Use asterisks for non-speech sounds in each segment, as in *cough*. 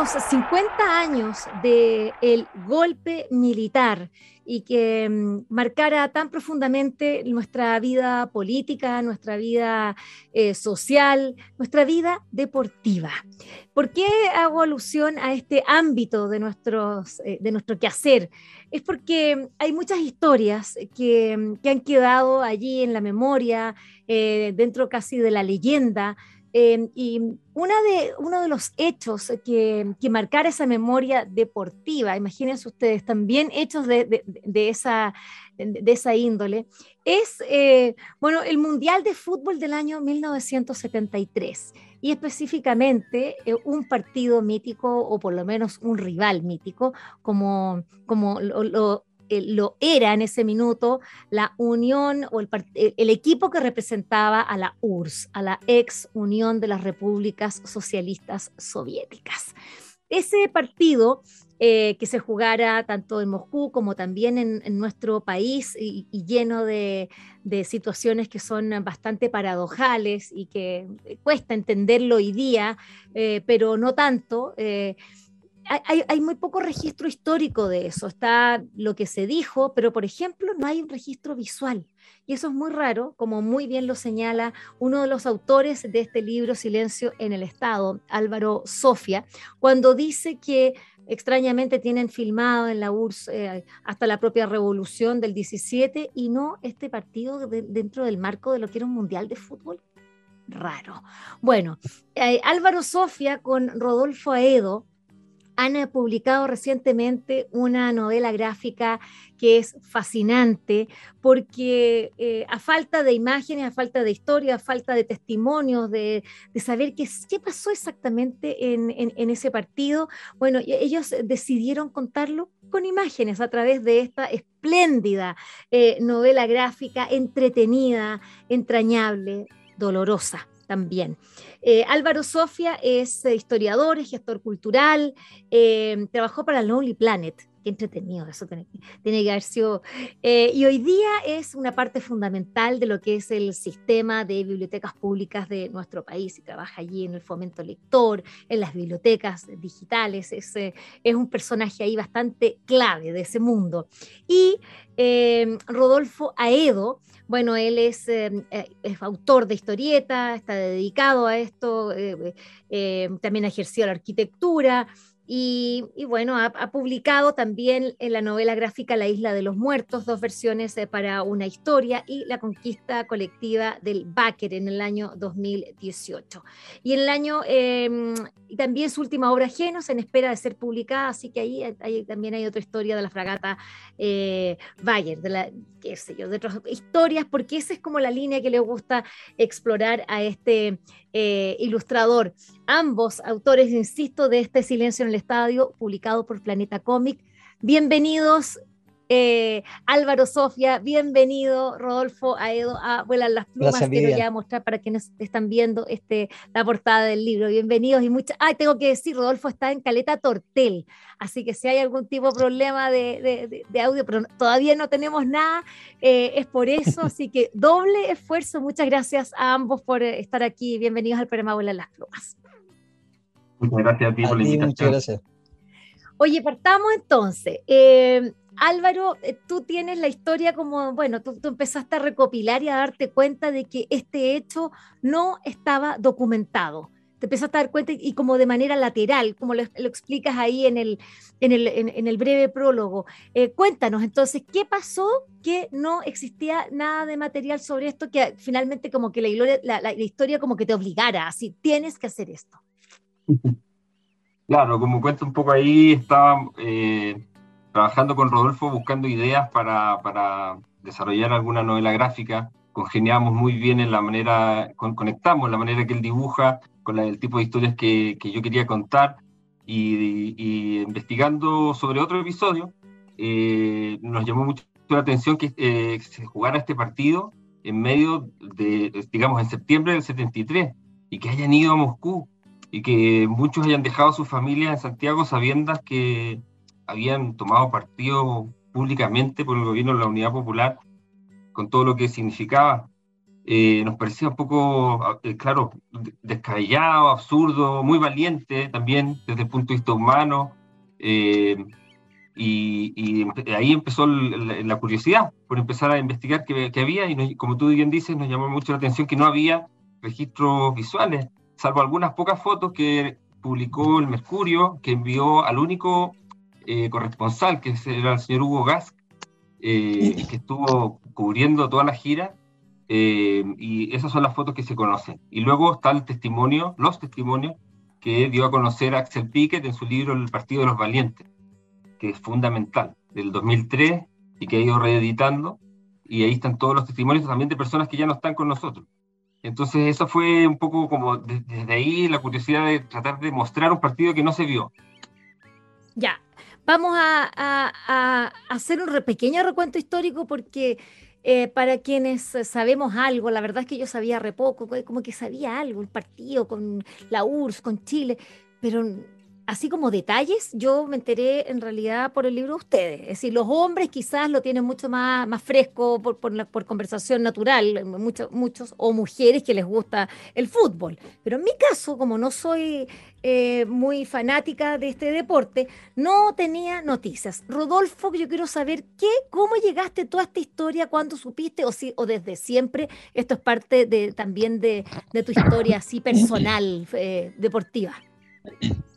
Los 50 años del golpe militar y que mm, marcara tan profundamente nuestra vida política, nuestra vida eh, social, nuestra vida deportiva. ¿Por qué hago alusión a este ámbito de, nuestros, eh, de nuestro quehacer? Es porque hay muchas historias que, que han quedado allí en la memoria, eh, dentro casi de la leyenda, Em, y una de, uno de los hechos que, que marcara esa memoria deportiva, imagínense ustedes, también hechos de, de, esa, de esa índole, es eh, bueno, el Mundial de Fútbol del año 1973 y específicamente eh, un partido mítico o por lo menos un rival mítico como, como lo, eh, lo era en ese minuto la unión o el, el, equipo que representaba a la URSS, a la ex Unión de las Repúblicas Socialistas Soviéticas. Ese partido eh, que se jugara tanto en Moscú como también en, nuestro país y, lleno de, de, situaciones que son bastante paradojales y que cuesta entenderlo hoy día, eh, pero no tanto hay, muy poco registro histórico de eso. Está lo que se dijo, pero por ejemplo no hay un registro visual. Y eso es muy raro, como muy bien lo señala uno de los autores de este libro Silencio en el Estado, Álvaro Sofia, cuando dice que extrañamente tienen filmado en la URSS eh, hasta la propia revolución del 17 y no este partido dentro del marco de lo que era un mundial de fútbol. Raro. Bueno, eh, Álvaro Sofia con Rodolfo Aedo han eh, publicado recientemente una novela gráfica que es fascinante porque eh, a falta de imágenes, a falta de historia, a falta de testimonios, de, saber qué, pasó exactamente en, ese partido, bueno, ellos decidieron contarlo con imágenes a través de esta espléndida eh, novela gráfica, entretenida, entrañable, dolorosa también. Eh, Álvaro Sofia es eh, historiador, es gestor cultural, eh, trabajó para Lonely Planet, qué entretenido, eso tiene, que haber sido. Eh, y hoy día es una parte fundamental de lo que es el sistema de bibliotecas públicas de nuestro país y trabaja allí en el fomento lector, en las bibliotecas digitales. Es, eh, es un personaje ahí bastante clave de ese mundo. Y eh, Rodolfo Aedo, bueno, él es, es, autor de historieta, está dedicado a esto, también ha ejercido la arquitectura. Y, bueno, ha, publicado también en la novela gráfica La Isla de los Muertos, dos versiones eh, para una historia y La Conquista Colectiva del Báquer en el año 2018. Y el año, eh, también su última obra, Genos, en espera de ser publicada, así que ahí, también hay otra historia de la fragata eh, Bayer, de la, qué sé yo, de otras historias, porque esa es como la línea que le gusta explorar a este eh, ilustrador. Ambos autores, insisto, de este Silencio en el Estadio, publicado por Planeta Cómic. Bienvenidos, eh, Álvaro Sofía, bienvenido, Rodolfo Aedo, a Vuelan las Plumas. Quiero ya mostrar para quienes están viendo este, la portada del libro. Bienvenidos y muchas. Ah, tengo que decir, Rodolfo está en Caleta Tortel, así que si hay algún tipo de problema de, audio, pero todavía no tenemos nada, eh, es por eso. Así que doble esfuerzo. Muchas gracias a ambos por eh, estar aquí. Bienvenidos al programa Vuelan las Plumas. Muchas gracias a ti por la invitación. Muchas gracias. Oye, partamos entonces. Eh, Álvaro, eh, tú tienes la historia como, bueno, tú, empezaste a recopilar y a darte cuenta de que este hecho no estaba documentado. Te empezaste a dar cuenta y, como de manera lateral, como lo, explicas ahí en el, en el, en, el breve prólogo. Eh, cuéntanos entonces, ¿qué pasó que no existía nada de material sobre esto que finalmente como que la, la, historia como que te obligara, así, tienes que hacer esto? Claro, como cuento un poco ahí, estaba... Eh trabajando con Rodolfo buscando ideas para, para desarrollar alguna novela gráfica. Congeniamos muy bien en la manera, conectamos en la manera que él dibuja, con el tipo de historias que, que yo quería contar, y, investigando sobre otro episodio, eh, nos llamó mucho la atención que eh, se jugara este partido en medio de, digamos, en septiembre del 73, y que hayan ido a Moscú, y que muchos hayan dejado a sus familias en Santiago sabiendo que habían tomado partido públicamente por el gobierno de la Unidad Popular, con todo lo que significaba. Eh, nos parecía un poco, eh, claro, descabellado, absurdo, muy valiente también desde el punto de vista humano. Eh, y, ahí empezó la, curiosidad por empezar a investigar qué, había y como tú bien dices, nos llamó mucho la atención que no había registros visuales, salvo algunas pocas fotos que publicó el Mercurio, que envió al único corresponsal, que era el señor Hugo Gask, que estuvo cubriendo toda la gira eh, y esas son las fotos que se conocen. Y luego está el testimonio, los testimonios que dio a conocer Axel Piquet en su libro El Partido de los Valientes, que es fundamental, del 2003 y que ha ido reeditando. Y ahí están todos los testimonios también de personas que ya no están con nosotros. Entonces, eso fue un poco como desde ahí la curiosidad de tratar de mostrar un partido que no se vio. Ya, vamos a, a hacer un pequeño recuento histórico porque eh, para quienes sabemos algo, la verdad es que yo sabía re poco, como que sabía algo, el partido con la URSS, con Chile, pero así como detalles, yo me enteré en realidad por el libro de ustedes. Es decir, los hombres quizás lo tienen mucho más, más fresco por, por, conversación natural, muchos, muchos, o mujeres que les gusta el fútbol. Pero en mi caso, como no soy eh, muy fanática de este deporte, no tenía noticias. Rodolfo, yo quiero saber qué, cómo llegaste a toda esta historia, cuándo supiste, o, si, o desde siempre, esto es parte de, también de, tu historia así personal, eh, deportiva. *coughs*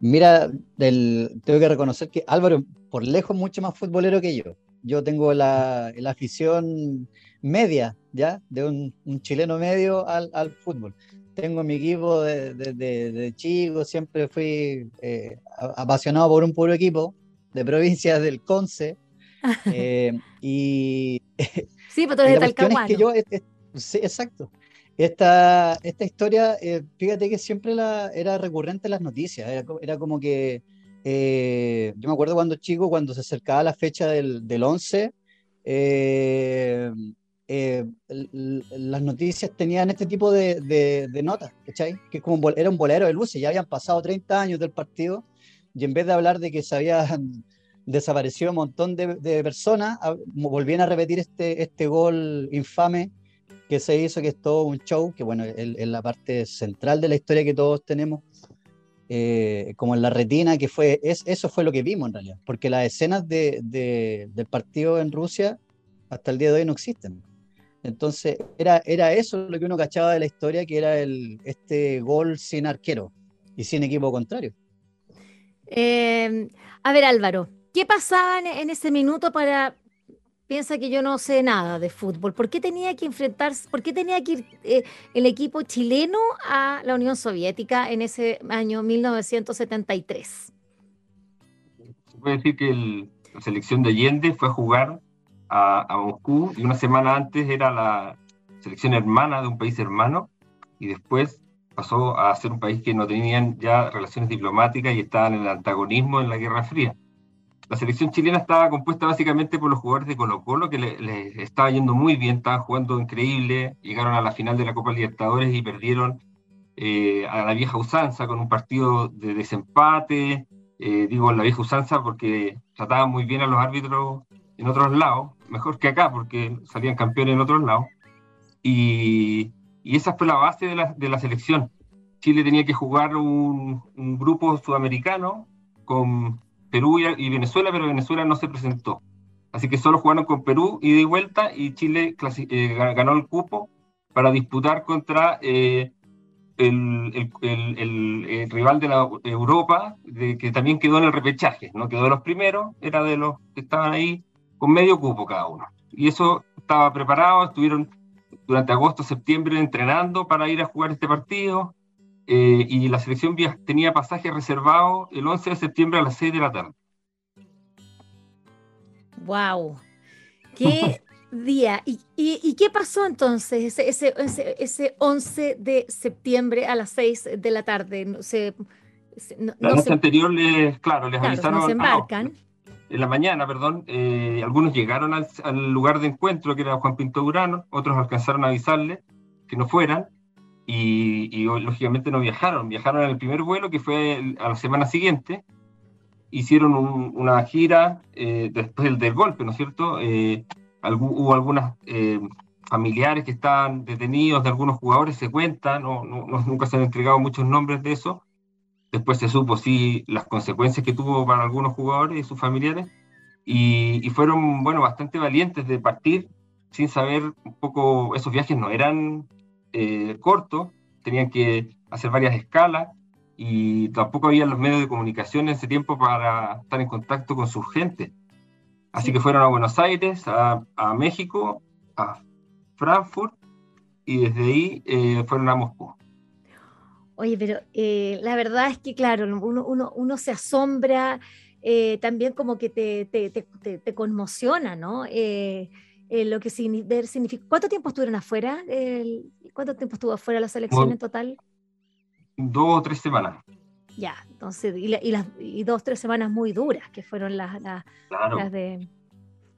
Mira, tengo que reconocer que Álvaro, por lejos, mucho más futbolero que yo. Yo tengo la, afición media, ¿ya? De un, chileno medio al, fútbol. Tengo mi equipo de, chico, siempre fui eh, apasionado por un puro equipo de provincias del Conce. *laughs* Eh, y sí, pero tú eres de Talcahuano. sí, exacto. Esta, esta historia, eh, fíjate que siempre la, era recurrente en las noticias, era, como que, eh, yo me acuerdo cuando chico, cuando se acercaba la fecha del, del 11, eh, las noticias tenían este tipo de, de, notas, ¿cachai? Que como era un bolero de luces, ya habían pasado 30 años del partido, y en vez de hablar de que se habían *laughs* desaparecido un montón de, de personas, volvían a repetir este, este gol infame que se hizo, que es todo un show, que bueno, es la parte central de la historia que todos tenemos, eh, como en la retina, que fue, es, eso fue lo que vimos en realidad, porque las escenas de, del partido en Rusia hasta el día de hoy no existen. Entonces, era, era eso lo que uno cachaba de la historia, que era el, este gol sin arquero y sin equipo contrario. Eh, a ver, Álvaro, ¿qué pasaba en ese minuto para piensa que yo no sé nada de fútbol. ¿Por qué tenía que enfrentarse, por qué tenía que ir eh, el equipo chileno a la Unión Soviética en ese año 1973? Se puede decir que la selección de Allende fue a jugar a, Moscú y una semana antes era la selección hermana de un país hermano y después pasó a ser un país que no tenían ya relaciones diplomáticas y estaban en el antagonismo en la Guerra Fría la selección chilena estaba compuesta básicamente por los jugadores de Colo Colo, que les le estaba yendo muy bien, estaban jugando increíble, llegaron a la final de la Copa Libertadores y perdieron eh, a la vieja usanza con un partido de desempate, eh, digo la vieja usanza porque trataban muy bien a los árbitros en otros lados, mejor que acá porque salían campeones en otros lados, y, esa fue la base de la, selección. Chile tenía que jugar un grupo sudamericano con Perú y, Venezuela, pero Venezuela no se presentó. Así que solo jugaron con Perú y de vuelta y Chile eh, ganó el cupo para disputar contra eh, el, rival de la Europa, de, que también quedó en el repechaje, no quedó de los primeros, era de los que estaban ahí con medio cupo cada uno. Y eso estaba preparado, estuvieron durante agosto, septiembre entrenando para ir a jugar este partido. Eh, y la selección tenía pasaje reservado el 11 de septiembre a las 6 de la tarde. ¡Wow! Qué, *laughs* día. ¿Y, y, qué pasó entonces ese, ese, ese, 11 de septiembre a las 6 de la tarde? No, se, la noche anterior, les, claro, les avisaron. se embarcan. en la mañana, perdón, eh, algunos llegaron al, al, lugar de encuentro, que era Juan Pinto Urano, otros alcanzaron a avisarle que no fueran, y, y, lógicamente no viajaron. Viajaron en el primer vuelo, que fue a la semana siguiente, hicieron una gira eh, después del, del, golpe, ¿no es cierto? Eh, hubo algunas eh, familiares que estaban detenidos de algunos jugadores, se cuenta, no, no, nunca se han entregado muchos nombres de eso. Después se supo, sí, las consecuencias que tuvo para algunos jugadores y sus familiares. Y, y fueron, bueno, bastante valientes de partir sin saber un poco, esos viajes no eran cortos, tenían que hacer varias escalas y tampoco había los medios de comunicación en ese tiempo para estar en contacto con su gente. Así que fueron a Buenos Aires, a, a, México, a Frankfurt y desde ahí eh, fueron a Moscú. Oye, pero eh, la verdad es que, claro, uno, uno, uno se asombra, eh, también como que te, te, te, te conmociona, ¿no? Lo que significa. ¿Cuánto tiempo estuvieron afuera? ¿Cuánto tiempo estuvo afuera la selección en total? dos o tres semanas. Ya, entonces, y, y, las, y dos o tres semanas muy duras, que fueron las, las, las de...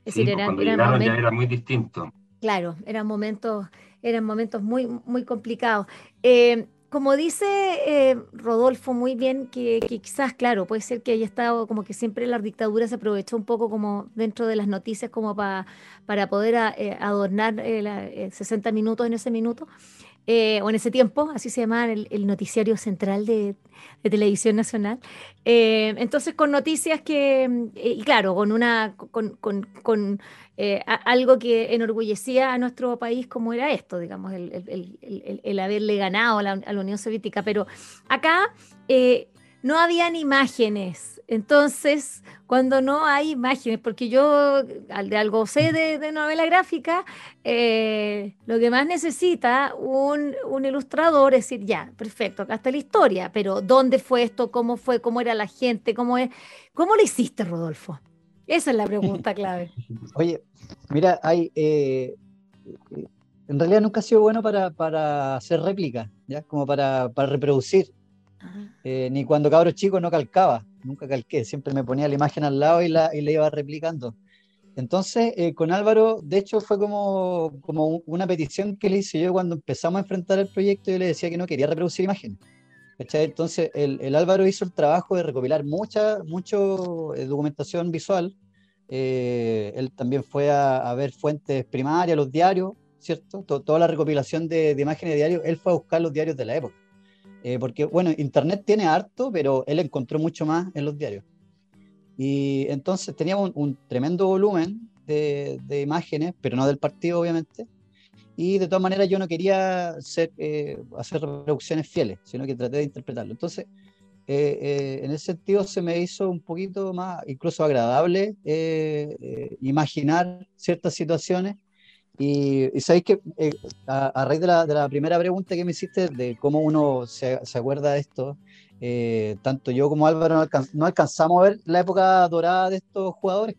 Es decir, pues, eran, eran momentos, ya era muy distinto. Claro, eran momentos, eran momentos muy, muy complicados. Eh, como dice eh, Rodolfo muy bien, que, quizás, claro, puede ser que haya estado como que siempre la dictadura se aprovechó un poco como dentro de las noticias como para poder eh, adornar 60 minutos en ese minuto. Eh, o en ese tiempo, así se llamaba el, noticiario central de, Televisión Nacional. Eh, entonces, con noticias que, eh, y claro, con, una, con, con, con algo que enorgullecía a nuestro país como era esto, digamos, el, el, el haberle ganado a la, a la, Unión Soviética. Pero acá no habían imágenes. Entonces, cuando no hay imágenes, porque yo de algo sé de, novela gráfica, eh, lo que más necesita un, un, ilustrador es decir, ya, perfecto, acá está la historia, pero ¿dónde fue esto? ¿Cómo fue? ¿Cómo era la gente? ¿Cómo, es? ¿Cómo lo hiciste, Rodolfo? Esa es la pregunta clave. *laughs* Oye, mira, hay... Eh, en realidad nunca ha sido bueno para, para hacer réplica, ¿ya? Como para, para reproducir. Eh, ni cuando cabro chico no calcaba, nunca calqué, siempre me ponía la imagen al lado y la, y iba replicando. Entonces, eh, con Álvaro, de hecho, fue como, como una petición que le hice yo cuando empezamos a enfrentar el proyecto. Yo le decía que no quería reproducir imágenes. Entonces, el, Álvaro hizo el trabajo de recopilar mucha mucho, eh, documentación visual. él también fue a, ver fuentes primarias, los diarios, ¿cierto? toda la recopilación de, de imágenes de diarios. Él fue a buscar los diarios de la época. Eh, porque, bueno, Internet tiene harto, pero él encontró mucho más en los diarios. Y entonces teníamos un, tremendo volumen de, de, imágenes, pero no del partido, obviamente. Y de todas maneras yo no quería ser, eh, hacer reproducciones fieles, sino que traté de interpretarlo. Entonces, eh, en ese sentido se me hizo un poquito más, incluso agradable, imaginar ciertas situaciones y, sabéis que eh, a, raíz de la, de la, primera pregunta que me hiciste de cómo uno se, se acuerda de esto, eh, tanto yo como Álvaro no, alcanzamos a ver la época dorada de estos jugadores,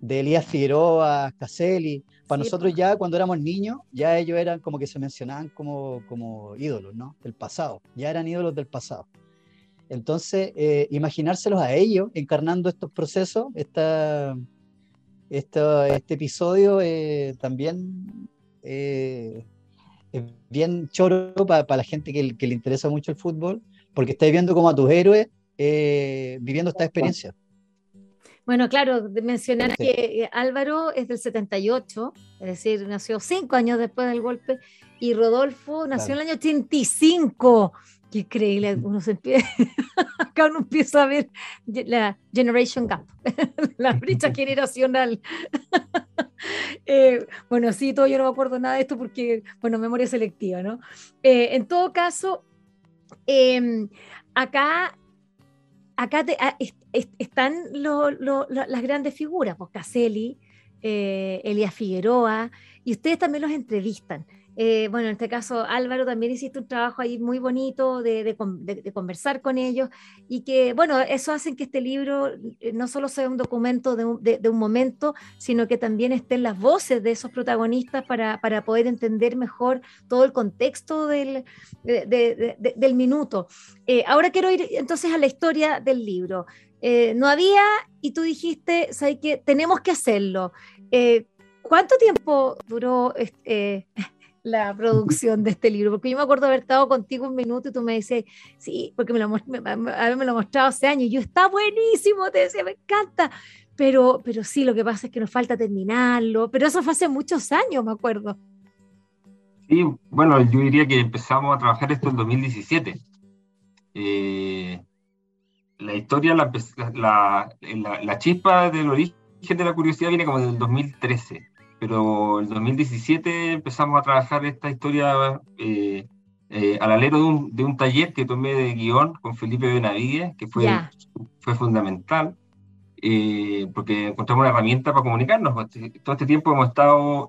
de Elías Figueroa, Caselli. Para nosotros ya cuando éramos niños, ya ellos eran como que se mencionaban como, como ídolos, ¿no? Del pasado, ya eran ídolos del pasado. Entonces, eh, imaginárselos a ellos encarnando estos procesos, esta, este episodio eh, también eh, es bien choro para la gente que, le interesa mucho el fútbol, porque estáis viendo como a tus héroes eh, viviendo esta experiencia. Bueno, claro, de mencionar que Álvaro es del 78, es decir, nació cinco años después del golpe, y Rodolfo nació en el año 85. Qué increíble, uno se empieza, *laughs* acá uno empieza a ver la Generation Gap, *laughs* la brecha *laughs* generacional. eh, bueno, sí, todo yo no me acuerdo nada de esto porque, bueno, memoria selectiva, ¿no? Eh, en todo caso, eh, acá, acá te, a, est, est, están lo, lo, las grandes figuras, pues Caselli, eh, Elías Figueroa, y ustedes también los entrevistan. Eh, bueno, en este caso, Álvaro, también hiciste un trabajo ahí muy bonito de, conversar con ellos y que, bueno, eso hace que este libro eh, no solo sea un documento de un, momento, sino que también estén las voces de esos protagonistas para, poder entender mejor todo el contexto del, del minuto. Eh, ahora quiero ir entonces a la historia del libro. no había, y tú dijiste, ¿sabes que Tenemos que hacerlo. ¿Cuánto tiempo duró este, la producción de este libro, porque yo me acuerdo haber estado contigo un minuto y tú me dices, sí, porque me lo, me, me lo mostrado hace años, y yo, está buenísimo, te decía, me encanta, pero, pero sí, lo que pasa es que nos falta terminarlo, pero eso fue hace muchos años, me acuerdo. Sí, bueno, yo diría que empezamos a trabajar esto en 2017. Eh, la historia, la, la, la, chispa del origen de la curiosidad viene como del 2013 pero en 2017 empezamos a trabajar esta historia eh, eh, al alero de un, de un, taller que tomé de guion con Felipe Benavides, que fue, fue fundamental, eh, porque encontramos una herramienta para comunicarnos. Todo este tiempo hemos estado,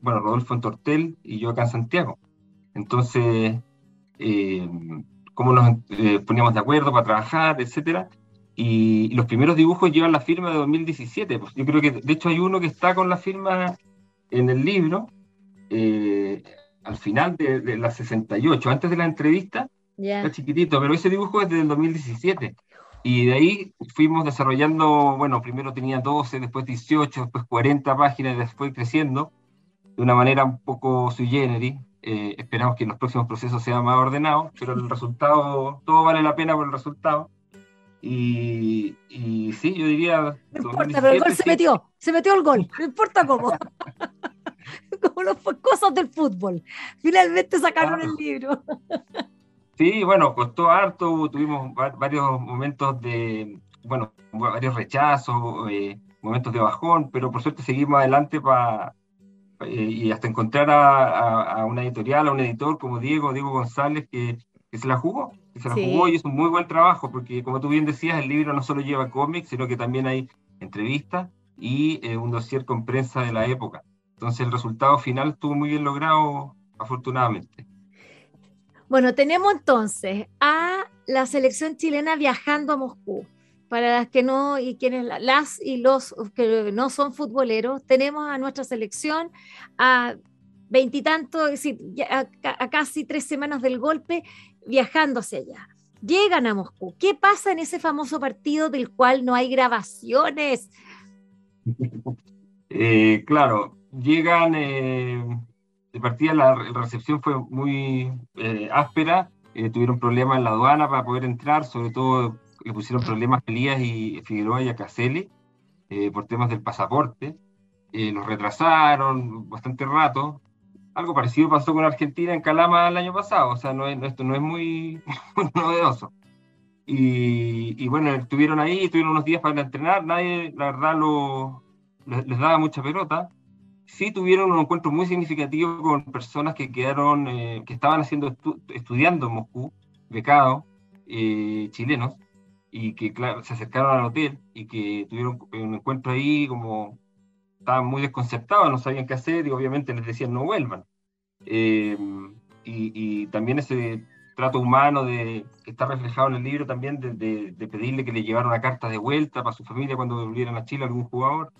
bueno, Rodolfo en Tortel y yo acá en Santiago. Entonces, cómo nos poníamos de acuerdo para trabajar, etcétera. Y, los primeros dibujos llevan la firma de 2017. Pues yo creo que, de hecho, hay uno que está con la firma en el libro, eh, al final de, de, la 68, antes de la entrevista, está chiquitito, pero ese dibujo es del 2017. Y de ahí fuimos desarrollando, bueno, primero tenía 12, después 18, después 40 páginas, después creciendo de una manera un poco sui generis. Eh, esperamos que en los próximos procesos sea más ordenado, pero el resultado, todo vale la pena por el resultado. Y, y sí, yo diría. No importa, pero el gol se metió, se metió el gol, no importa cómo. *laughs* como las cosas del fútbol. Finalmente sacaron el libro. sí, bueno, costó harto, tuvimos varios momentos de, bueno, varios rechazos, eh, momentos de bajón, pero por suerte seguimos adelante para. Eh, y hasta encontrar a, a, una editorial, a un editor como Diego, Diego González, que, que se la jugó se la jugó y es un muy buen trabajo, porque como tú bien decías, el libro no solo lleva cómics, sino que también hay entrevistas y eh, un dossier con prensa de la época. Entonces el resultado final estuvo muy bien logrado, afortunadamente. Bueno, tenemos entonces a la selección chilena viajando a Moscú. Para las que no, y quienes las y los que no son futboleros, tenemos a nuestra selección a veintitantos, decir, a, casi tres semanas del golpe, viajando allá. Llegan a Moscú. ¿Qué pasa en ese famoso partido del cual no hay grabaciones? *laughs* Eh, claro, llegan, eh, de partida la, recepción fue muy eh, áspera, tuvieron problemas en la aduana para poder entrar, sobre todo le pusieron problemas a Elías y Figueroa y a Caselli por temas del pasaporte. los retrasaron bastante rato, algo parecido pasó con Argentina en Calama el año pasado, o sea, no esto no es muy, *laughs* novedoso. Y, bueno, estuvieron ahí, estuvieron unos días para entrenar, nadie, la verdad, lo, les, daba mucha pelota. Sí tuvieron un encuentro muy significativo con personas que quedaron, eh, que estaban haciendo estudiando en Moscú, becados, eh, chilenos, y que claro, se acercaron al hotel y que tuvieron un encuentro ahí como estaban muy desconcertados, no sabían qué hacer y obviamente les decían no vuelvan. Eh, y, también ese trato humano de, que está reflejado en el libro también de, de, pedirle que le llevaran una carta de vuelta para su familia cuando volvieran a Chile algún jugador.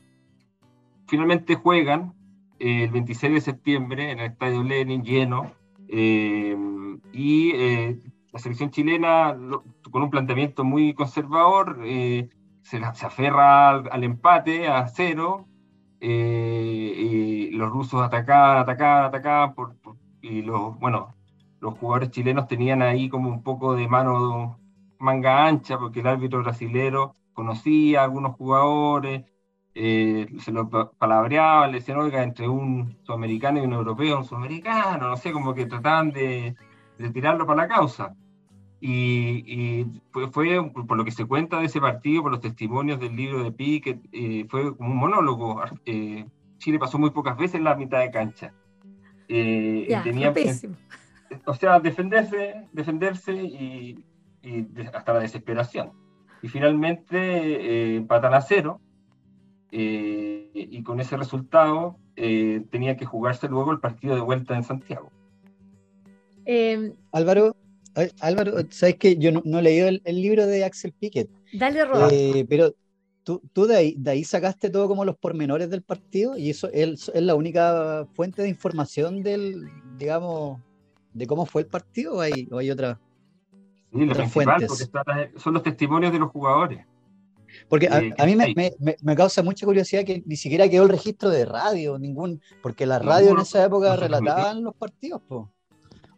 Finalmente juegan eh, el 26 de septiembre en el Estadio Lenin lleno eh, y la selección chilena con un planteamiento muy conservador se, se, aferra al, al empate a cero eh, los rusos atacaban, atacaban, atacaban, por, y los, bueno, los jugadores chilenos tenían ahí como un poco de mano manga ancha, porque el árbitro brasilero conocía a algunos jugadores, eh, se lo palabreaba, le decían, oiga, entre un sudamericano y un europeo, un sudamericano, no sé, como que trataban de, de tirarlo para la causa. Y, fue, por lo que se cuenta de ese partido, por los testimonios del libro de Piquet, eh, fue como un monólogo. Eh, Chile pasó muy pocas veces la mitad de cancha. Eh, tenía, o sea, defenderse, defenderse y, hasta la desesperación. Y finalmente empatan a cero. eh, y con ese resultado eh, tenía que jugarse luego el partido de vuelta en Santiago. Em, Álvaro, Álvaro, sabes que yo no, he leído el, libro de Axel Piquet. Dale, Roda. Eh, pero tú, tú de, ahí, de, ahí, sacaste todo como los pormenores del partido y eso es, es, la única fuente de información del, digamos, de cómo fue el partido o hay, o hay otra. Sí, lo principal, porque son los testimonios de los jugadores. Porque a, mí me, causa mucha curiosidad que ni siquiera quedó el registro de radio, ningún, porque la radio en esa época relataban los partidos.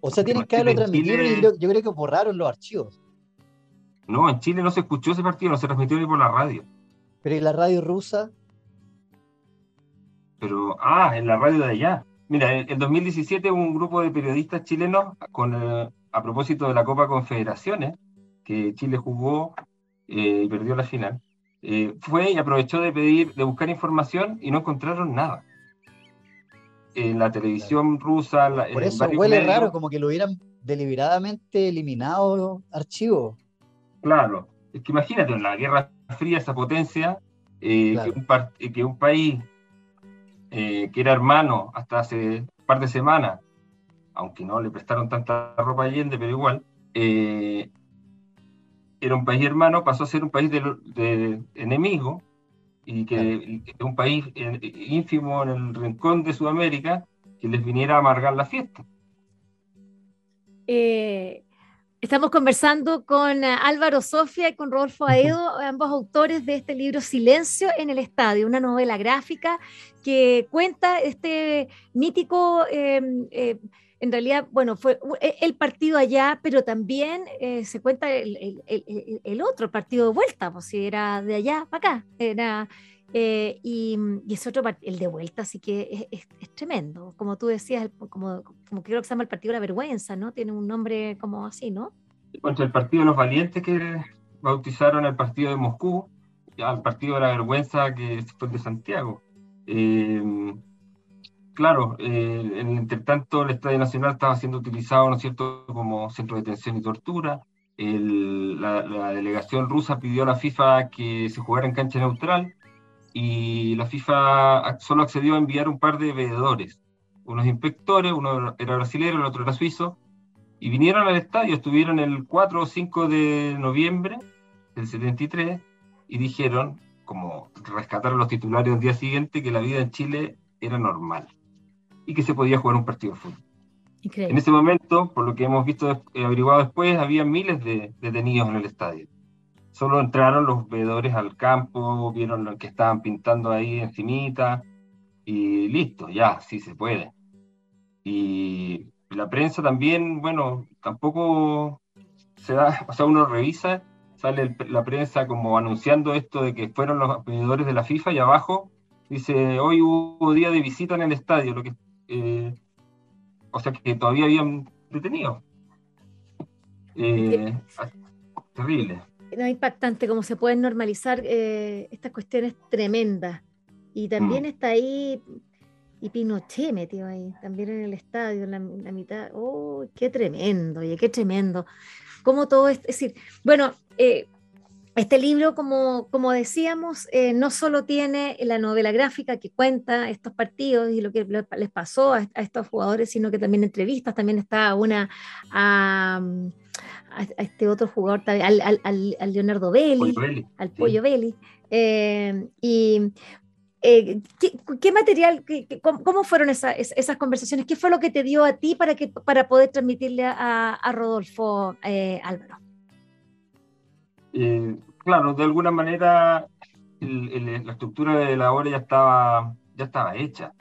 O sea, tienen que haberlo transmitido y yo, creo que borraron los archivos. No, en Chile no se escuchó ese partido, no se transmitió ni por la radio. Pero ¿y la radio rusa? Pero, ah, en la radio de allá. Mira, en, 2017 hubo un grupo de periodistas chilenos con, eh, a propósito de la Copa Confederaciones, que Chile jugó eh, y perdió la final, eh, fue y aprovechó de pedir, de buscar información y no encontraron nada. En la televisión rusa, por eso huele raro, como que lo hubieran deliberadamente eliminado archivos. Claro, es que imagínate, en la Guerra Fría, esa potencia, eh, que, un que, un país que era hermano hasta hace un par de semanas, aunque no le prestaron tanta ropa a Allende, pero igual, eh, era un país hermano, pasó a ser un país de, enemigo y que un país eh, ínfimo en el rincón de Sudamérica que les viniera a amargar la fiesta. Eh, estamos conversando con eh, Álvaro Sofia y con Rodolfo Aedo, ambos autores de este libro Silencio en el Estadio, una novela gráfica que cuenta este mítico en realidad, bueno, fue e, el partido allá, pero también eh, se cuenta el, otro partido de vuelta, pues si era de allá para acá, era, eh, y, y, ese otro, el de vuelta, así que es, tremendo, como tú decías, como, como creo que se llama el partido de la vergüenza, ¿no? Tiene un nombre como así, ¿no? Contra el partido de los valientes que bautizaron el partido de Moscú, al partido de la vergüenza que fue de Santiago. Eh, claro, eh, entre tanto el Estadio Nacional estaba siendo utilizado, ¿no es cierto?, como centro de detención y tortura. la, delegación rusa pidió a la FIFA que se jugara en cancha neutral y la FIFA solo accedió a enviar un par de veedores, unos inspectores, uno era brasileño, el otro era suizo, y vinieron al estadio, estuvieron el 4 o 5 de noviembre del 73 y dijeron, como rescataron los titulares el día siguiente, que la vida en Chile era normal y que se podía jugar un partido de fútbol. En ese momento, por lo que hemos visto eh, averiguado después, había miles de detenidos en el estadio. Solo entraron los veedores al campo, vieron lo que estaban pintando ahí encimita y listo, ya, sí se puede. Y la prensa también, bueno, tampoco se da, *laughs* o sea, uno revisa, sale la prensa como anunciando esto de que fueron los veedores de la FIFA y abajo dice, hoy hubo día de visita en el estadio, lo que eh, o sea que todavía habían detenido. Eh, terrible. No, impactante cómo se pueden normalizar eh, estas cuestiones tremendas. Y también mm. está ahí, y Pinochet metido ahí, también en el estadio, en la, mitad. ¡Oh, qué tremendo! Oye, qué tremendo! Como todo es, es decir, bueno, eh, este libro, como, como decíamos, eh, no solo tiene la novela gráfica que cuenta estos partidos y lo que les pasó a, estos jugadores, sino que también entrevistas, también está una a, este otro jugador, al, al, Leonardo Belli, al Pollo Belli. Eh, y eh, ¿qué, material, cómo, fueron esas conversaciones? ¿Qué fue lo que te dio a ti para, que, para poder transmitirle a, a Rodolfo Álvaro? Eh, claro, de alguna manera la estructura de la obra ya estaba, ya estaba hecha.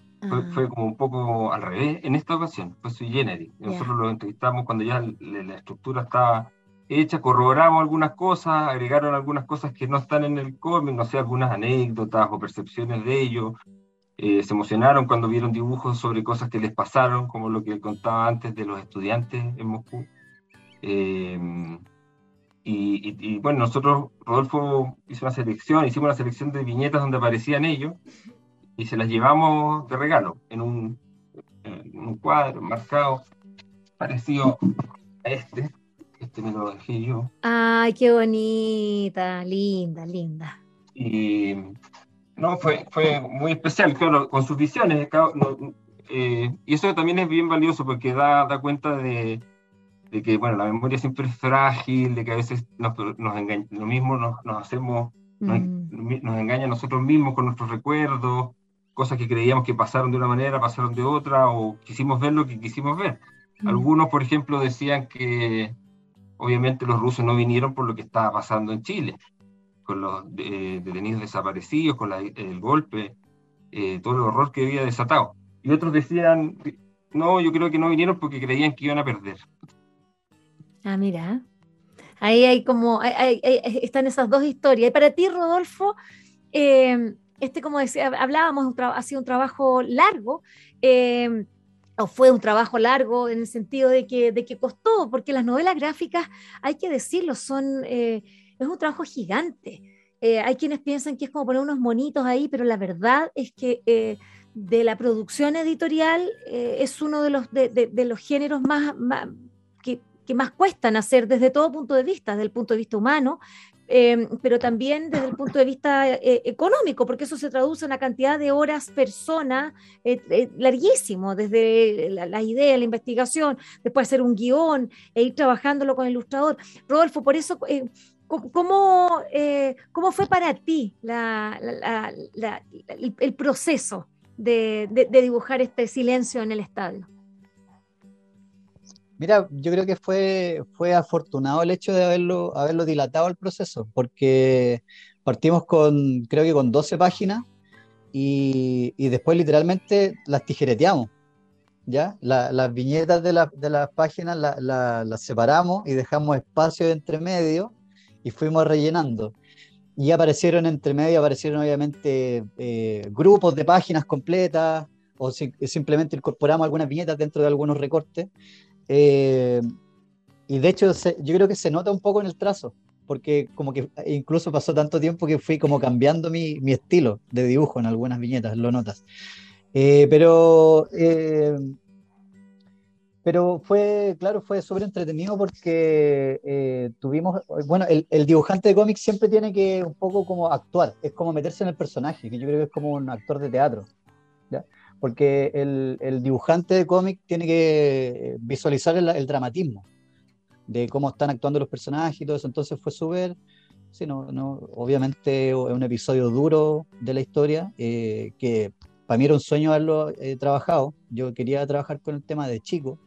Fue, ah. como un poco al revés en esta ocasión, fue sui generis. Nosotros lo entrevistamos cuando ya la, estructura estaba hecha, corroboramos algunas cosas, agregaron algunas cosas que no están en el cómic, no sé, algunas anécdotas o percepciones de ellos. Eh, se emocionaron cuando vieron dibujos sobre cosas que les pasaron, como lo que contaba antes de los estudiantes en Moscú. Eh, y, bueno, nosotros, Rodolfo hizo una selección, hicimos una selección de viñetas donde aparecían ellos y se las llevamos de regalo en un, un cuadro marcado parecido a este. Este me lo dejé yo. Ay, qué bonita, linda, linda. Y, No, fue, fue muy especial, claro, con sus visiones. Eh, y eso también es bien valioso porque da, da cuenta de, de, que, bueno, la memoria siempre es frágil, de que a veces nos, nos engaña, lo mismo nos, nos hacemos, nos, mm. nos engaña a nosotros mismos con nuestros recuerdos, cosas que creíamos que pasaron de una manera, pasaron de otra, o quisimos ver lo que quisimos ver. Mm. Algunos, por ejemplo, decían que obviamente los rusos no vinieron por lo que estaba pasando en Chile, con los eh, detenidos desaparecidos, con el golpe, eh, todo el horror que había desatado. Y otros decían, no, yo creo que no vinieron porque creían que iban a perder. Ah, mira. Ahí hay como, están esas dos historias. Y para ti, Rodolfo, eh, este, como decía, hablábamos, ha sido un trabajo largo, eh, o fue un trabajo largo en el sentido de que, de que costó, porque las novelas gráficas, hay que decirlo, son, eh, es un trabajo gigante. Eh, hay quienes piensan que es como poner unos monitos ahí, pero la verdad es que de la producción editorial es uno de los, de, los géneros más, que, más cuestan hacer desde todo punto de vista, desde el punto de vista humano, Em, pero también desde el punto de vista eh, económico, porque eso se traduce en una cantidad de horas persona eh, eh, larguísimo, desde la, idea, la investigación, después hacer un guion e ir trabajándolo con el ilustrador. Rodolfo, por eso, ¿cómo, ¿cómo fue para ti el, proceso de dibujar este silencio en el estadio? Mira, yo creo que fue, fue afortunado el hecho de haberlo, haberlo dilatado el proceso, porque partimos con, creo que con 12 páginas y, después literalmente las tijereteamos. ¿ya? las viñetas de, las páginas las separamos y dejamos espacio entre medio y fuimos rellenando. Y aparecieron entre medio, aparecieron obviamente eh, grupos de páginas completas o simplemente incorporamos algunas viñetas dentro de algunos recortes. Eh, y de hecho, yo creo que se nota un poco en el trazo, porque como que incluso pasó tanto tiempo que fui como cambiando mi, mi estilo de dibujo en algunas viñetas, lo notas. Eh, pero, eh, pero fue, claro, fue súper entretenido porque tuvimos, bueno, el, el, dibujante de cómics siempre tiene que un poco como actuar, es como meterse en el personaje, que yo creo que es como un actor de teatro. ¿ya? Porque el, dibujante de cómic tiene que visualizar el, dramatismo de cómo están actuando los personajes y todo eso. Entonces fue súper, sí, no, no, obviamente es un episodio duro de la historia, eh, que para mí era un sueño haberlo eh, trabajado. Yo quería trabajar con el tema de chico.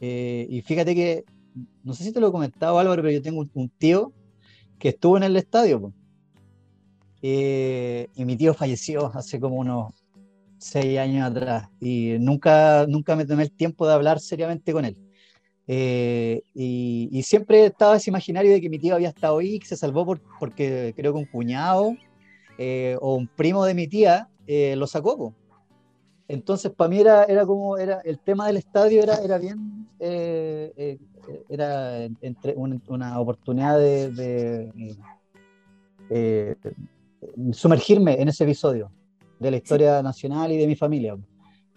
Eh, y fíjate que, no sé si te lo he comentado Álvaro, pero yo tengo un, tío que estuvo en el estadio. y mi tío falleció hace como unos seis años atrás y nunca, nunca me tomé el tiempo de hablar seriamente con él. Eh, y, siempre estaba ese imaginario de que mi tío había estado ahí, que se salvó por, porque creo que un cuñado eh, o un primo de mi tía eh, lo sacó. Entonces, para mí era, era como, era, el tema del estadio era, era bien, era una, oportunidad de sumergirme en ese episodio de la historia nacional y de mi familia.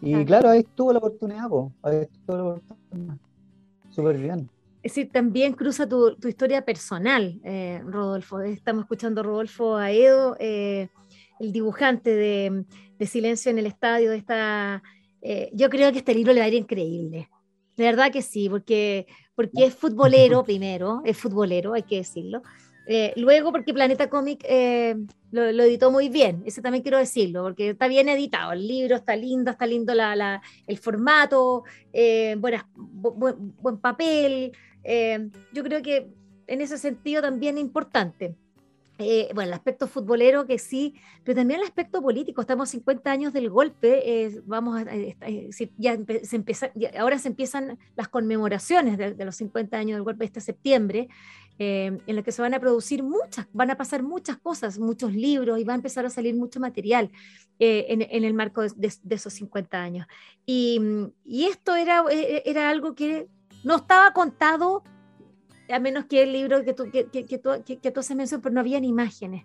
Y claro, ahí estuvo la oportunidad, ahí estuvo la oportunidad. Súper bien. Es decir, también cruza tu, tu historia personal, eh, Rodolfo. Estamos escuchando a Rodolfo Aedo, eh, el dibujante de, de, Silencio en el Estadio. De esta, eh, yo creo que este libro le va a ir increíble. De verdad que sí, porque, porque es futbolero *laughs* primero, es futbolero, hay que decirlo. Eh, luego, porque Planeta Comic eh, lo, editó muy bien, ese también quiero decirlo, porque está bien editado, el libro está lindo, está lindo la, el formato, eh, buen, papel. yo creo que en ese sentido también es importante. Bueno, el aspecto futbolero que sí, pero también el aspecto político. Estamos 50 años del golpe, vamos a, ya se ahora se empiezan las conmemoraciones de, los 50 años del golpe este septiembre. Eh, en la que se van a producir muchas, van a pasar muchas cosas, muchos libros y va a empezar a salir mucho material eh, en, el marco de, esos 50 años. Y, esto era, eh, era algo que no estaba contado, a menos que el libro que tú, que, que, tú, que, tú haces mención, pero no habían imágenes.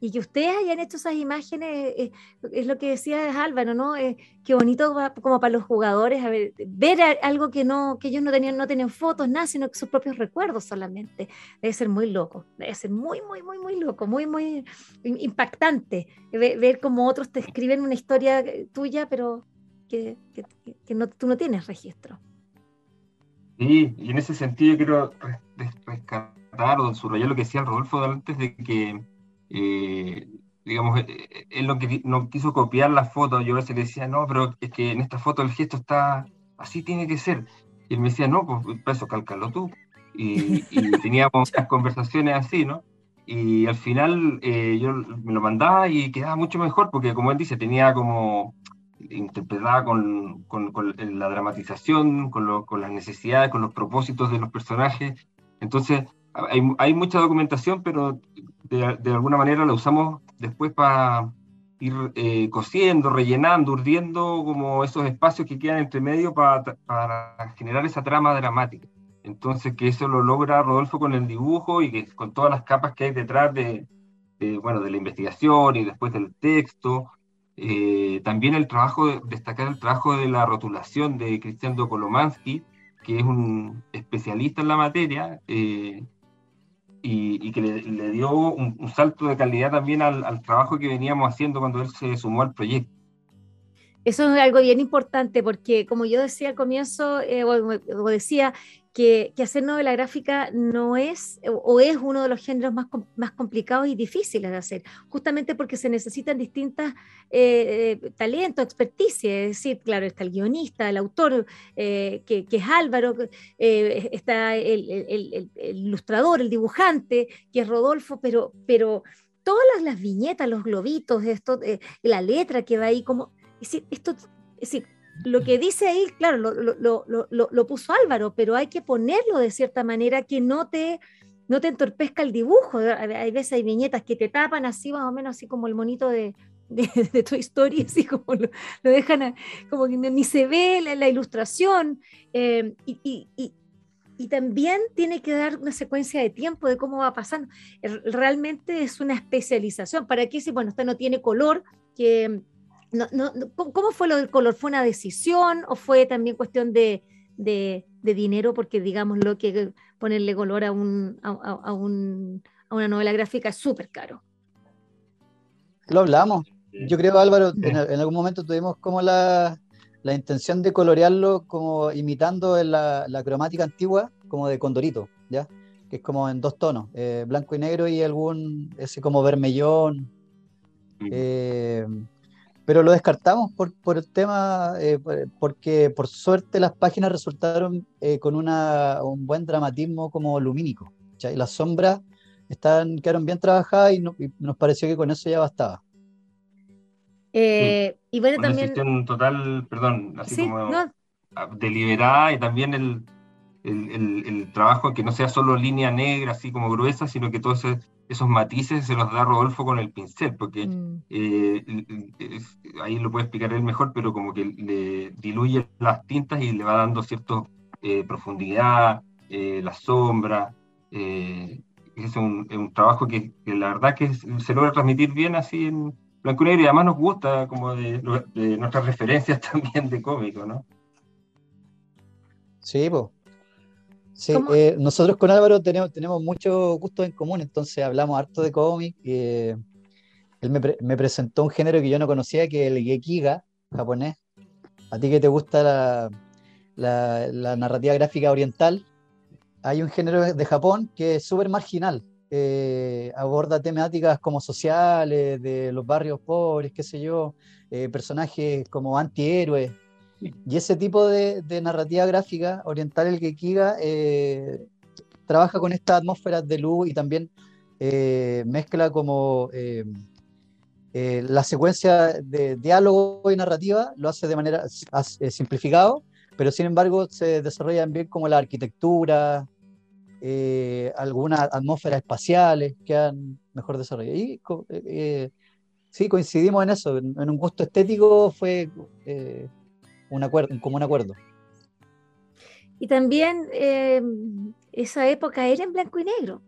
y que ustedes hayan hecho esas imágenes, eh, es lo que decía Álvaro, ¿no? Eh, qué bonito como para los jugadores a ver, ver algo que no que ellos no tenían no tenían fotos, nada, sino que sus propios recuerdos solamente. Debe ser muy loco, debe ser muy, muy, muy, muy loco, muy, muy impactante ver, ver cómo otros te escriben una historia eh, tuya, pero que, que, no, tú no tienes registro. Sí, y en ese sentido quiero rescatar o subrayar lo que decía Rodolfo antes de que eh, digamos, eh, eh, él no, no, quiso copiar la foto, yo a veces le decía, no, pero es que en esta foto el gesto está, así tiene que ser. Y él me decía, no, pues para eso cálcalo tú. Y, *laughs* teníamos las conversaciones así, ¿no? Y al final yo me lo mandaba y quedaba mucho mejor, porque como él dice, tenía como, interpretada con, con la dramatización, con, con las necesidades, con los propósitos de los personajes. Entonces, hay, mucha documentación, pero de, alguna manera la usamos después para ir eh, cosiendo, rellenando, urdiendo como esos espacios que quedan entre medio para, para, generar esa trama dramática. Entonces, que eso lo logra Rodolfo con el dibujo y que con todas las capas que hay detrás de, de bueno, de la investigación y después del texto. Eh, también el trabajo, destacar el trabajo de la rotulación de Cristian Dokolomansky, que es un especialista en la materia, eh, y, que le, dio un, salto de calidad también al, trabajo que veníamos haciendo cuando él se sumó al proyecto. Eso es algo bien importante porque, como yo decía al comienzo, eh, o, decía, que, hacer novela gráfica no es o es uno de los géneros más, más complicados y difíciles de hacer, justamente porque se necesitan distintas eh, eh, talentos, experticia, es decir, claro, está el guionista, el autor, eh, que, es Álvaro, está el, ilustrador, el dibujante, que es Rodolfo, pero, pero todas las, viñetas, los globitos, esto, la letra que va ahí, como, es decir, esto, es decir, lo que dice ahí, claro, lo, puso Álvaro, pero hay que ponerlo de cierta manera que no te, no te entorpezca el dibujo. Hay veces hay viñetas que te tapan así, más o menos así como el monito de, de, *laughs* tu historia, así como lo, dejan, como que ni se ve la, ilustración. Eh, y, y, también tiene que dar una secuencia de tiempo de cómo va pasando. Realmente es una especialización. ¿Para qué si, bueno, usted no tiene color, que no, no, ¿Cómo fue lo del color? ¿Fue una decisión o fue también cuestión de, de, dinero? Porque digamos lo que ponerle color a, un, a, un, a una novela gráfica es súper caro. Lo hablamos. Yo creo, Álvaro, en, algún momento tuvimos como la, la, intención de colorearlo como imitando la, la, cromática antigua, como de Condorito, ¿ya? Que es como en dos tonos, eh, blanco y negro y algún, ese como vermellón. Eh, pero lo descartamos por, por el tema, eh, porque por suerte las páginas resultaron eh, con una, un buen dramatismo como lumínico. Y las sombras están, quedaron bien trabajadas y, nos pareció que con eso ya bastaba. Eh, y bueno, una también. total, perdón, así como deliberada y también el, el, el, trabajo que no sea solo línea negra, así como gruesa, sino que todo ese esos matices se los da Rodolfo con el pincel, porque mm. eh, ahí lo puede explicar él mejor, pero como que le diluye las tintas y le va dando cierta eh, profundidad, eh, la sombra. es un, trabajo que, la verdad que se logra transmitir bien así en blanco y negro y además nos gusta como de, nuestras referencias *laughs* también de cómico, ¿no? Sí, pues Sí, eh, nosotros con Álvaro tenemos, tenemos muchos gustos en común, entonces hablamos harto de cómic. Eh, él me, presentó un género que yo no conocía, que es el Gekiga japonés. A ti que te gusta la, narrativa gráfica oriental, hay un género de Japón que es súper marginal. aborda temáticas como sociales, de los barrios pobres, qué sé yo, eh, personajes como antihéroes, y ese tipo de, narrativa gráfica oriental, el Gekiga, eh, trabaja con estas atmósferas de luz y también eh, mezcla como eh, la secuencia de diálogo y narrativa, lo hace de manera simplificado, pero sin embargo se desarrollan bien como la arquitectura, algunas atmósferas espaciales que han mejor desarrollado. Y sí, coincidimos en eso, en un gusto estético fue un acuerdo, como un acuerdo. Y también eh, esa época era en blanco y negro.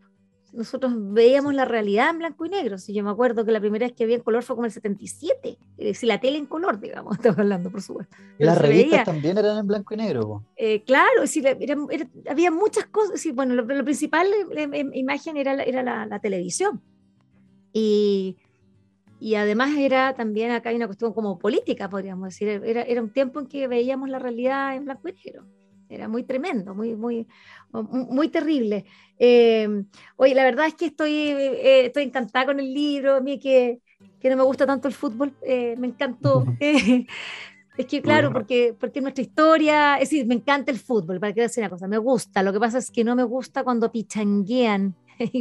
nosotros veíamos la realidad en blanco y negro. Si yo me acuerdo que la primera vez que vi en color fue como el 77, si la tele en color, digamos, *laughs* estamos hablando, por supuesto. las revistas también eran en blanco y negro. Eh, claro, sí, había muchas cosas. Sí, bueno, lo, principal imagen era, era la, televisión. Y, y, además era también acá hay una cuestión como política, podríamos decir. Era, era un tiempo en que veíamos la realidad en blanco y negro. Era muy tremendo, muy, muy, muy terrible. Eh, oye, la verdad es que estoy, eh, estoy encantada con el libro, a mí que, que no me gusta tanto el fútbol, eh, me encantó. *laughs* es que claro, porque, porque nuestra historia, es decir, me encanta el fútbol, para que decir una cosa, me gusta, lo que pasa es que no me gusta cuando pichanguean *laughs*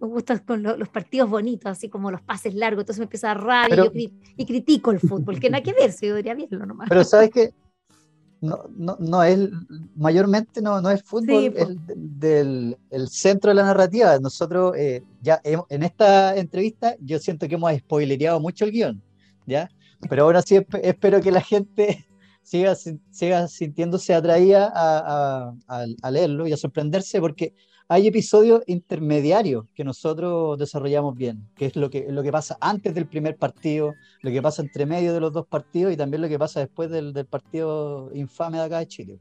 me gustan con los partidos bonitos, así como los pases largos, entonces me empieza a rabia y, critico el fútbol, que nada que ver, si yo debería verlo nomás. Pero sabes que *laughs* no, no, no es, mayormente no, no es fútbol el, del el centro de la narrativa. Nosotros, eh, ya en esta entrevista, yo siento que hemos spoilereado mucho el guion, ¿ya? Pero ahora sí espero que la gente *laughs* siga, siga sintiéndose atraída a, a, a leerlo y a sorprenderse, porque hay episodios intermediarios que nosotros desarrollamos bien, que es lo que, lo que pasa antes del primer partido, lo que pasa entre medio de los dos partidos y también lo que pasa después del, del partido infame de acá de Chile.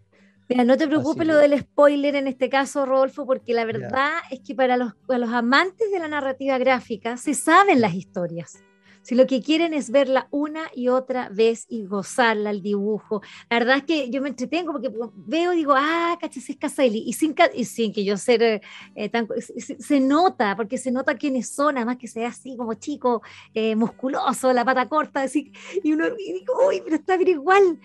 Mira, no te preocupes lo del spoiler en este caso, Rodolfo, porque la verdad es que para los, para los amantes de la narrativa gráfica se saben las historias. Si lo que quieren es verla una y otra vez y gozarla, el dibujo. La verdad es que yo me entretengo porque veo y digo, ah, cachas es Caselli. Y sin, y sin que yo ser eh, eh, tan. Se, nota, porque se nota quiénes son, además que sea así como chico, eh, musculoso, la pata corta, así. Y uno y digo, uy, pero está bien igual.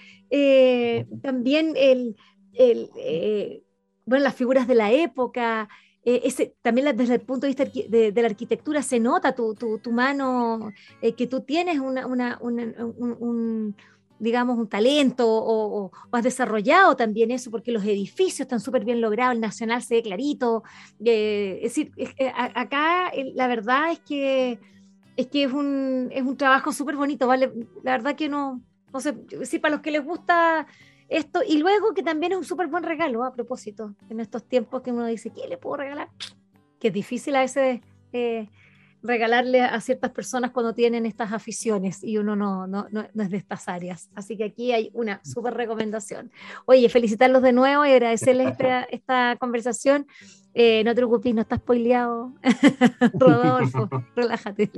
también el. el bueno, las figuras de la época, eh, ese, también desde el punto de vista de, la arquitectura se nota tu, tu, mano, eh, que tú tienes una, una, un, digamos, un talento o, has desarrollado también eso, porque los edificios están súper bien logrados, el Nacional se ve clarito. Eh, es decir, acá la verdad es que es, que es, un, es un trabajo súper bonito, ¿vale? La verdad que no, no sé, si para los que les gusta esto, y luego que también es un súper buen regalo, a propósito, en estos tiempos que uno dice, ¿qué le puedo regalar? Que es difícil a veces eh, regalarle a ciertas personas cuando tienen estas aficiones y uno no, no, no, es de estas áreas. Así que aquí hay una súper recomendación. Oye, felicitarlos de nuevo y agradecerles *laughs* esta, esta conversación. Eh, no te preocupes, no estás spoileado. *laughs* Rodolfo, *laughs* relájate.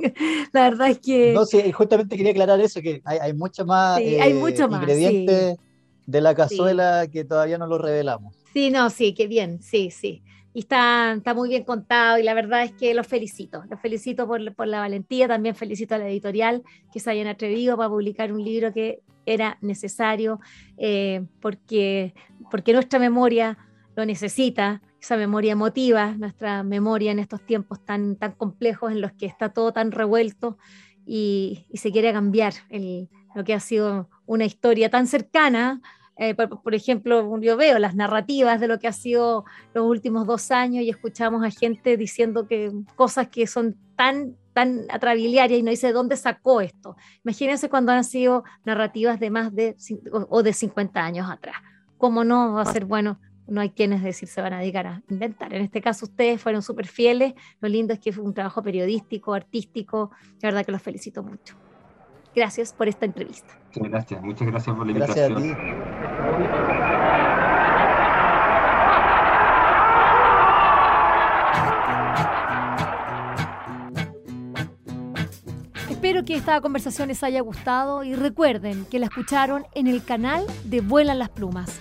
La verdad es que. No, sí, justamente quería aclarar eso, que hay, hay mucho más, hay mucho más ingredientes de la cazuela que todavía no lo revelamos. Sí, no, sí, qué bien, sí, sí. Y está, está muy bien contado y la verdad es que los felicito, los felicito por, por la valentía, también felicito a la editorial que se hayan atrevido para publicar un libro que era necesario eh, porque, porque nuestra memoria lo necesita, esa memoria emotiva, nuestra memoria en estos tiempos tan, tan complejos en los que está todo tan revuelto y, y se quiere cambiar el, lo que ha sido una historia tan cercana. Eh, por, ejemplo, yo veo las narrativas de lo que ha sido los últimos dos años y escuchamos a gente diciendo que cosas que son tan tan atrabiliarias y no dice de dónde sacó esto. Imagínense cuando han sido narrativas de más de o de 50 años atrás. ¿Cómo no va a ser bueno? No hay quienes decir se van a dedicar a inventar. En este caso ustedes fueron súper fieles. Lo lindo es que fue un trabajo periodístico, artístico. La verdad que los felicito mucho. Gracias por esta entrevista. Muchas gracias, muchas gracias por la invitación. Gracias a ti. Espero que esta conversación les haya gustado y recuerden que la escucharon en el canal de Vuelan las Plumas